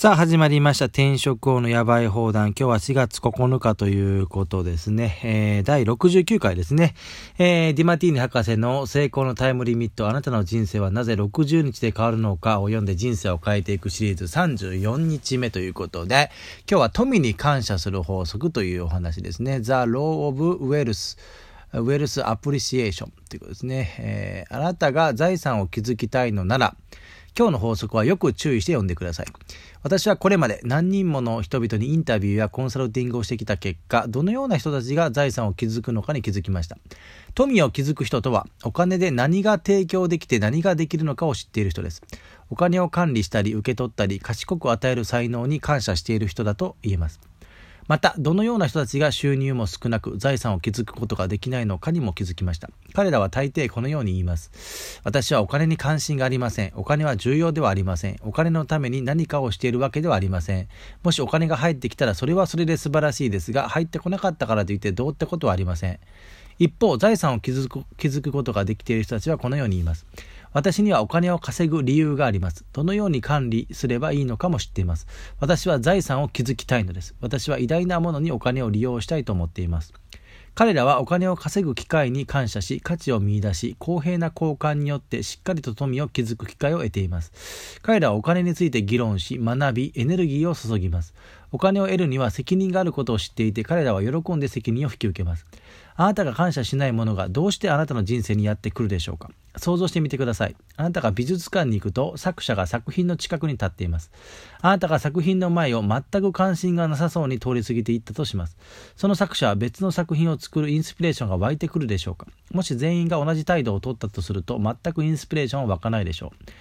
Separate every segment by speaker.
Speaker 1: さあ始まりました転職王のやばい放談。今日は4月9日ということですね。えー、第69回ですね。えー、ディマティーニ博士の成功のタイムリミット、あなたの人生はなぜ60日で変わるのかを読んで人生を変えていくシリーズ34日目ということで、今日は富に感謝する法則というお話ですね。The Law of Wealth。ウェルスアプリシエーションということですね、えー。あなたが財産を築きたいのなら、今日の法則はよく注意して読んでください。私はこれまで何人もの人々にインタビューやコンサルティングをしてきた結果、どのような人たちが財産を築くのかに気づきました。富を築く人とは、お金で何が提供できて何ができるのかを知っている人です。お金を管理したり受け取ったり賢く与える才能に感謝している人だと言えます。また、どのような人たちが収入も少なく財産を築くことができないのかにも気づきました。彼らは大抵このように言います。私はお金に関心がありません。お金は重要ではありません。お金のために何かをしているわけではありません。もしお金が入ってきたらそれはそれで素晴らしいですが、入ってこなかったからといってどうってことはありません。一方、財産を築く築くことができている人たちはこのように言います。私にはお金を稼ぐ理由があります。どのように管理すればいいのかも知っています。私は財産を築きたいのです。私は偉大なものにお金を利用したいと思っています。彼らはお金を稼ぐ機会に感謝し、価値を見出し、公平な交換によってしっかりと富を築く機会を得ています。彼らはお金について議論し、学び、エネルギーを注ぎます。お金を得るには責任があることを知っていて、彼らは喜んで責任を引き受けます。あなたが感謝しないものがどうしてあなたの人生にやってくるでしょうか？想像してみてください。あなたが美術館に行くと作者が作品の近くに立っています。あなたが作品の前を全く関心がなさそうに通り過ぎていったとします。その作者は別の作品を作るインスピレーションが湧いてくるでしょうかもし全員が同じ態度を取ったとすると全くインスピレーションは湧かないでしょう。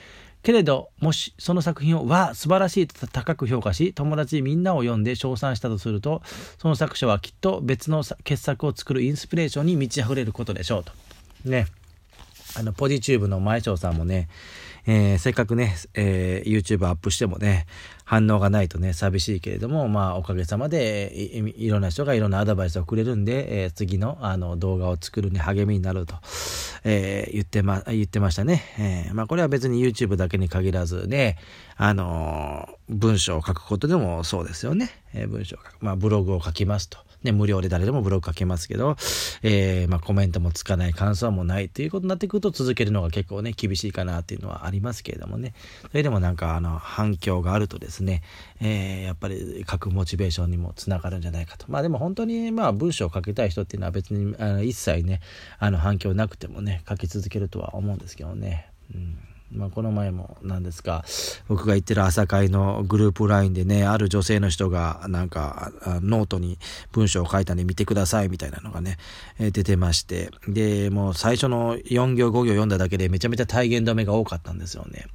Speaker 1: けれど、もしその作品を、わあ、素晴らしいと高く評価し、友達みんなを読んで称賛したとすると、その作者はきっと別の傑作を作るインスピレーションに満ち溢れることでしょうと。ね。あの、ポジチューブの前翔さんもね、えー、せっかくね、えー、YouTube アップしてもね、反応がないとね、寂しいけれども、まあ、おかげさまでい、いろんな人がいろんなアドバイスをくれるんで、えー、次の、あの、動画を作るに励みになると、え、言ってま、言ってましたね。え、まあ、これは別に YouTube だけに限らずね、あの文章を書くことでもそうですよね。え文章を書く。まあ、ブログを書きますと。ね、無料で誰でもブログ書けますけど、えー、まあ、コメントもつかない、感想もないということになってくると続けるのが結構ね、厳しいかなっていうのはありますけれどもね。それでもなんか、あの、反響があるとですね、えー、やっぱり書くモチベーションにもつながるんじゃないかと。まあでも本当に、まあ文章を書きたい人っていうのは別に、あの一切ね、あの反響なくてもね、書き続けるとは思うんですけどね。うんまあ、この前も何ですか僕が行ってる朝会のグループ LINE でねある女性の人がなんかノートに文章を書いたんで見てくださいみたいなのがね、え出てましてでもう最初の4行5行読んだだけでめちゃめちゃ体言止めが多かったんですよね。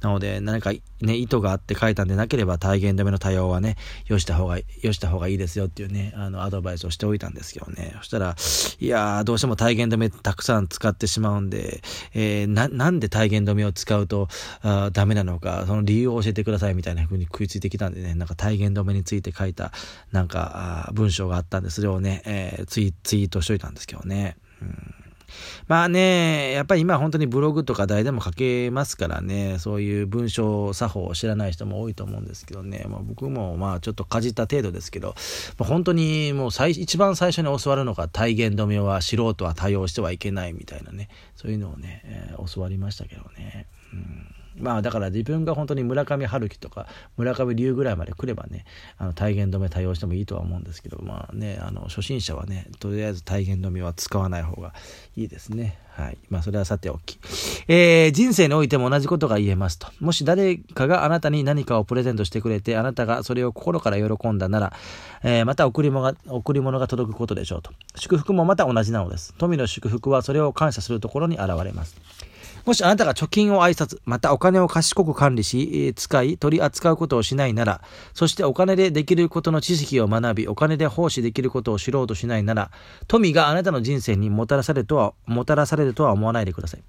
Speaker 1: なので何かね意図があって書いたんでなければ体言止めの多用はねよした方がよした方がいいですよっていうねあのアドバイスをしておいたんですけどね。そしたらいやーどうしても体言止めたくさん使ってしまうんで、えー、ななんで体言止めを使使うとあダメなのか、その理由を教えてくださいみたいな風に食いついてきたんでね、なんか体言止めについて書いたなんかあ文章があったんで、それをね、えー、ツイツイートしといたんですけどね。うんまあね、やっぱり今本当にブログとか誰でも書けますからね、そういう文章作法を知らない人も多いと思うんですけどね、まあ、僕もまあちょっとかじった程度ですけど、まあ、本当にもう最一番最初に教わるのが体言止めは素人は対応してはいけないみたいなね、そういうのをね、えー、教わりましたけどね。うん。まあだから自分が本当に村上春樹とか村上龍ぐらいまで来ればねあの体言止め対応してもいいとは思うんですけどまあねあの初心者はねとりあえず体言止めは使わない方がいいですね。はい。まあそれはさておき、えー、人生においても同じことが言えますと。もし誰かがあなたに何かをプレゼントしてくれてあなたがそれを心から喜んだなら、えー、また贈り物が贈り物が届くことでしょうと。祝福もまた同じなのです。富の祝福はそれを感謝するところに現れます。もしあなたが貯金を挨拶、またお金を賢く管理し、使い、取り扱うことをしないなら、そしてお金でできることの知識を学び、お金で奉仕できることを知ろうとしないなら、富があなたの人生にもたらされるとは、もたらされるとは思わないでください。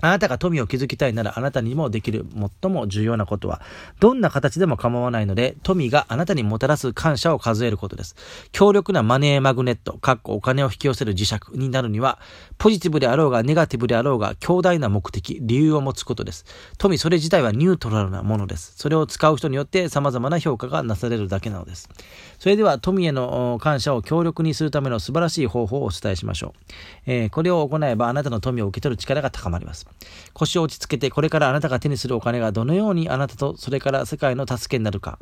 Speaker 1: あなたが富を築きたいならあなたにもできる最も重要なことは、どんな形でも構わないので、富があなたにもたらす感謝を数えることです。強力なマネーマグネット、かっこお金を引き寄せる磁石になるには、ポジティブであろうがネガティブであろうが、強大な目的、理由を持つことです。富それ自体はニュートラルなものです。それを使う人によって様々な評価がなされるだけなのです。それでは富への感謝を強力にするための素晴らしい方法をお伝えしましょう。えー、これを行えばあなたの富を受け取る力が高まります。腰を落ち着けてこれからあなたが手にするお金がどのようにあなたとそれから世界の助けになるか。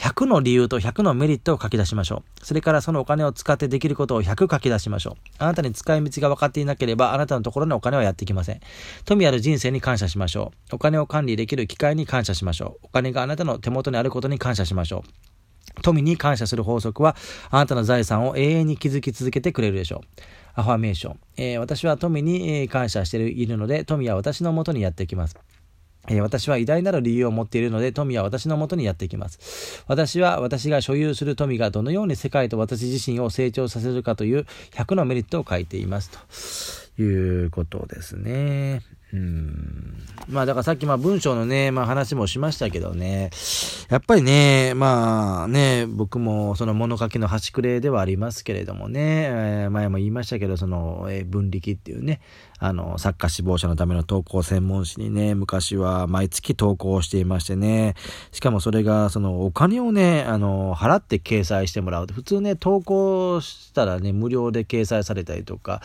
Speaker 1: 100の理由と100のメリットを書き出しましょう。それからそのお金を使ってできることを100書き出しましょう。あなたに使い道が分かっていなければ、あなたのところにお金はやってきません。富ある人生に感謝しましょう。お金を管理できる機会に感謝しましょう。お金があなたの手元にあることに感謝しましょう。富に感謝する法則は、あなたの財産を永遠に築き続けてくれるでしょう。アファメーション。えー、私は富に感謝しているので、富は私のもとにやってきます。え、私は偉大なる理由を持っているので、富は私のもとにやってきます。私は私が所有する富がどのように世界と私自身を成長させるかという100のメリットを書いています。ということですね。うん。まあだからさっきまあ文章のね、まあ話もしましたけどね、やっぱりね、まあね、僕もその物書きの端くれではありますけれどもね、えー、前も言いましたけど、その、えー、分力っていうね、あの、サッカー志望者のための投稿専門誌にね、昔は毎月投稿していましてね、しかもそれが、その、お金をね、あの、払って掲載してもらう。普通ね、投稿したらね、無料で掲載されたりとか、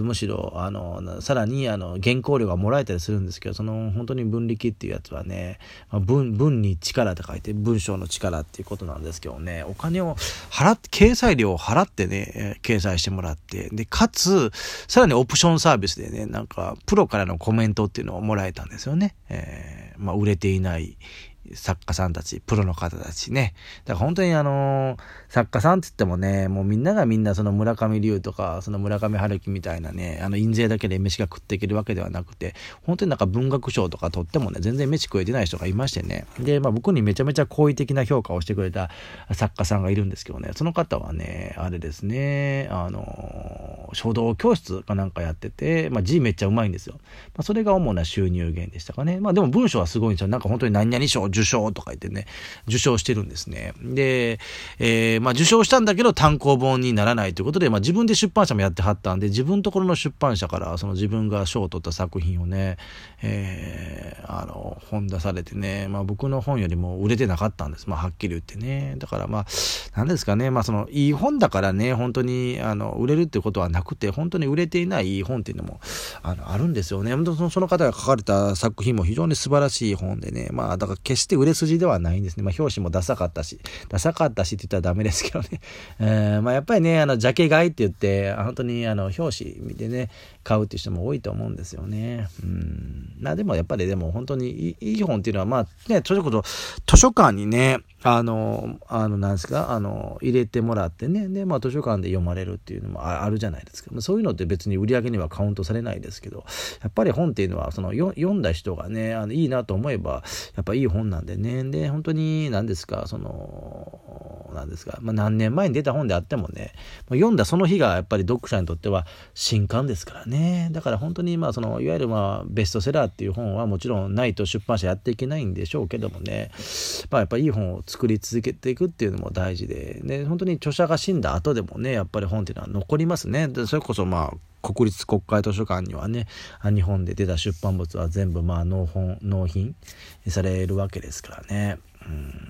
Speaker 1: むしろ、あの、さらに、あの、原稿料がもらえたりするんですけど、その、本当に分力っていうやつはね、まあ、文、文に力って書いて、文章の力っていうことなんですけどね、お金を払って、掲載料を払ってね、掲載してもらって、で、かつ、さらにオプションサービスでね、なんか、プロからのコメントっていうのをもらえたんですよね。えー、まあ、売れていない作家さんたち、プロの方たちね。だから本当にあのー、作家さんって言ってもね、もうみんながみんなその村上龍とか、その村上春樹みたいなね、あの印税だけで飯が食っていけるわけではなくて、本当になんか文学賞とか取ってもね、全然飯食えてない人がいましてね。で、まあ僕にめちゃめちゃ好意的な評価をしてくれた作家さんがいるんですけどね、その方はね、あれですね、あのー、書道教室かなんかやってて、まあ字めっちゃうまいんですよ。まあそれが主な収入源でしたかね。まあでも文章はすごいんですよ。なんか本当に何々賞、受賞とか言ってね、受賞してるんですね。で、えー、まあ受賞したんだけど単行本にならないということで、まあ自分で出版社もやってはったんで、自分ところの出版社からその自分が賞を取った作品をね、えー、あの、本出されてね、まあ僕の本よりも売れてなかったんです。まあはっきり言ってね。だからまあ、なんですかね、まあその、いい本だからね、本当に、あの、売れるってことはなくて、本当に売れていない本っていうのも、あの、あるんですよね。本当その方が書かれた作品も非常に素晴らしい本でね、まあだから決して売れ筋ではないんですね。まあ表紙もダサかったし、ダサかったしって言ったらダメですけどね。えー、まあやっぱりね、あの、ジャケ買いって言って、本当にあの、表紙見てね、買うっていう人も多いと思うんですよね。うん。まあでもやっぱりでも本当にいい本っていうのは、まあね、ちょっと図書館にね、あの、あの、なんですか、あの、入れてもらってね、で、まあ図書館で読まれるっていうのもあるじゃないですか。そういうのって別に売り上げにはカウントされないですけど、やっぱり本っていうのは、その、読んだ人がね、あのいいなと思えば、やっぱいい本なんでね、で、本当に、何ですか、その、なんですか、まあ何年前に出た本であってもね、読んだその日がやっぱり読者にとっては新刊ですからね。だから本当に、まあその、いわゆるまあベストセラーっていう本はもちろんないと出版社やっていけないんでしょうけどもね、まあやっぱりいい本を作り続けていくっていうのも大事で、ね、本当に著者が死んだ後でもね、やっぱり本っていうのは残りますね。でそれこそまあ、国立国会図書館にはね、日本で出た出版物は全部まあ納本、納品されるわけですからね。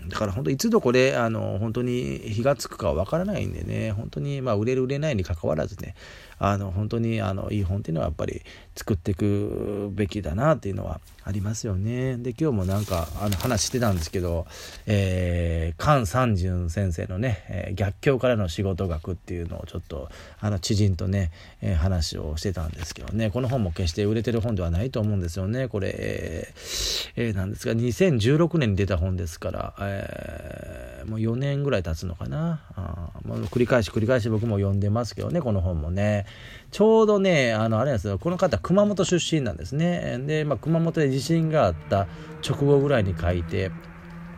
Speaker 1: だから本当いつどこであの本当に火がつくかわからないんでね。本当にまあ売れる売れないにかかわらずね。あの本当にあのいい本っていうのはやっぱり作っていくべきだなっていうのはありますよね。で今日もなんかあの話してたんですけど、えー、菅三淳先生のね、えー、逆境からの仕事学っていうのをちょっとあの知人とね、えー、話をしてたんですけどね。この本も決して売れてる本ではないと思うんですよね。これ、えーえー、なんですが2016年に出た本ですから、えー、もう4年ぐらい経つのかな。あもう繰り返し繰り返し僕も読んでますけどねこの本もね。ちょうどねあのあれなんですよこの方熊本出身なんですねで、まあ、熊本で地震があった直後ぐらいに書いて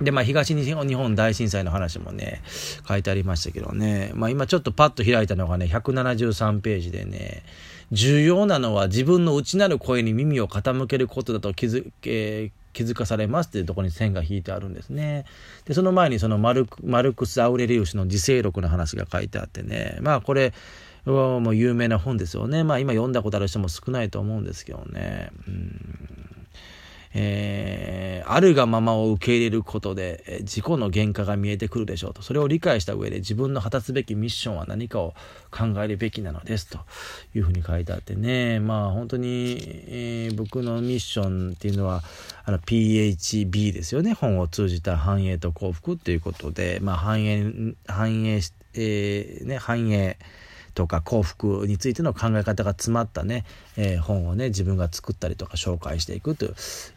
Speaker 1: で、まあ、東日本大震災の話もね、書いてありましたけどね。まあ、今ちょっとパッと開いたのがね、173ページでね、重要なのは自分の内なる声に耳を傾けることだと気づ、えー、気づかされますっていうところに線が引いてあるんですね。で、その前にそのマルクマルクス・アウレリウスの自制録の話が書いてあってね、まあこれ、はもう有名な本ですよね。まあ今読ん。だことある人も少ないと思うん。ですけどね。うん。えー、あるがままを受け入れることで、自己の原価が見えてくるでしょうと。それを理解した上で自分の果たすべきミッションは何かを考えるべきなのですというふうに書いてあってね。まあ本当に、えー、僕のミッションっていうのは、あの PHB ですよね。本を通じた繁栄と幸福っていうことで、まあ繁栄、繁栄、えー、ね、繁栄、とか幸福についての考え方が詰まったね、えー、本をね自分が作ったりとか紹介していくと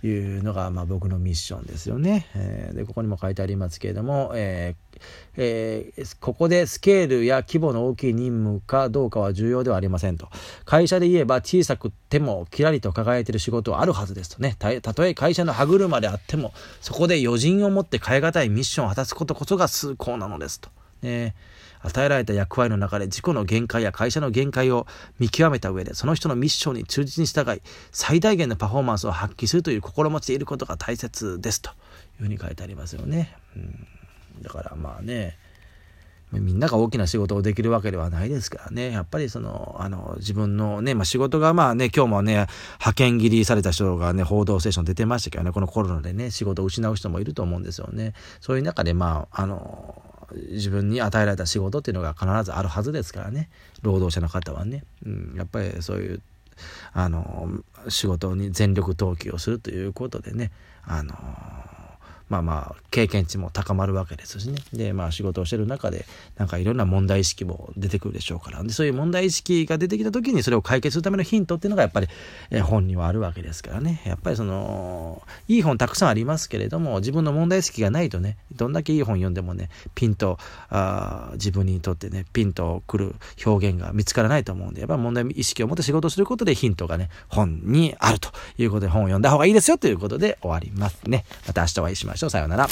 Speaker 1: いうのが、まあ、僕のミッションですよね。えー、でここにも書いてありますけれども、えーえー、ここでスケールや規模の大きい任務かどうかは重要ではありませんと。会社で言えば小さくてもキラリと輝いている仕事はあるはずですとね。たとえ会社の歯車であっても、そこで余人を持って変え難いミッションを果たすことこそが崇高なのですと。ね、与えられた役割の中で自己の限界や会社の限界を見極めた上で、その人のミッションに忠実に従い、最大限のパフォーマンスを発揮するという心持ちでいることが大切ですというふうに書いてありますよね。うん、だからまあね、みんなが大きな仕事をできるわけではないですからね。やっぱりその、あの、自分のね、まあ仕事がまあね、今日もね、派遣切りされた人がね、報道ステーション出てましたけどね、このコロナでね、仕事を失う人もいると思うんですよね。そういう中でまあ、あの、自分に与えられた仕事っていうのが必ずあるはずですからね。労働者の方はね、うん、やっぱりそういうあの仕事に全力投球をするということでね。あのまあまあ経験値も高まるわけですしね。でまあ仕事をしてる中でなんかいろんな問題意識も出てくるでしょうから。でそういう問題意識が出てきた時にそれを解決するためのヒントっていうのがやっぱり、え本にはあるわけですからね。やっぱりそのいい本たくさんありますけれども自分の問題意識がないとねどんだけいい本読んでもねピンとあ自分にとってねピンとくる表現が見つからないと思うんでやっぱり問題意識を持って仕事することでヒントがね本にあるということで本を読んだ方がいいですよということで終わりますね。また明日お会いしましょう。ましょう。さようなら。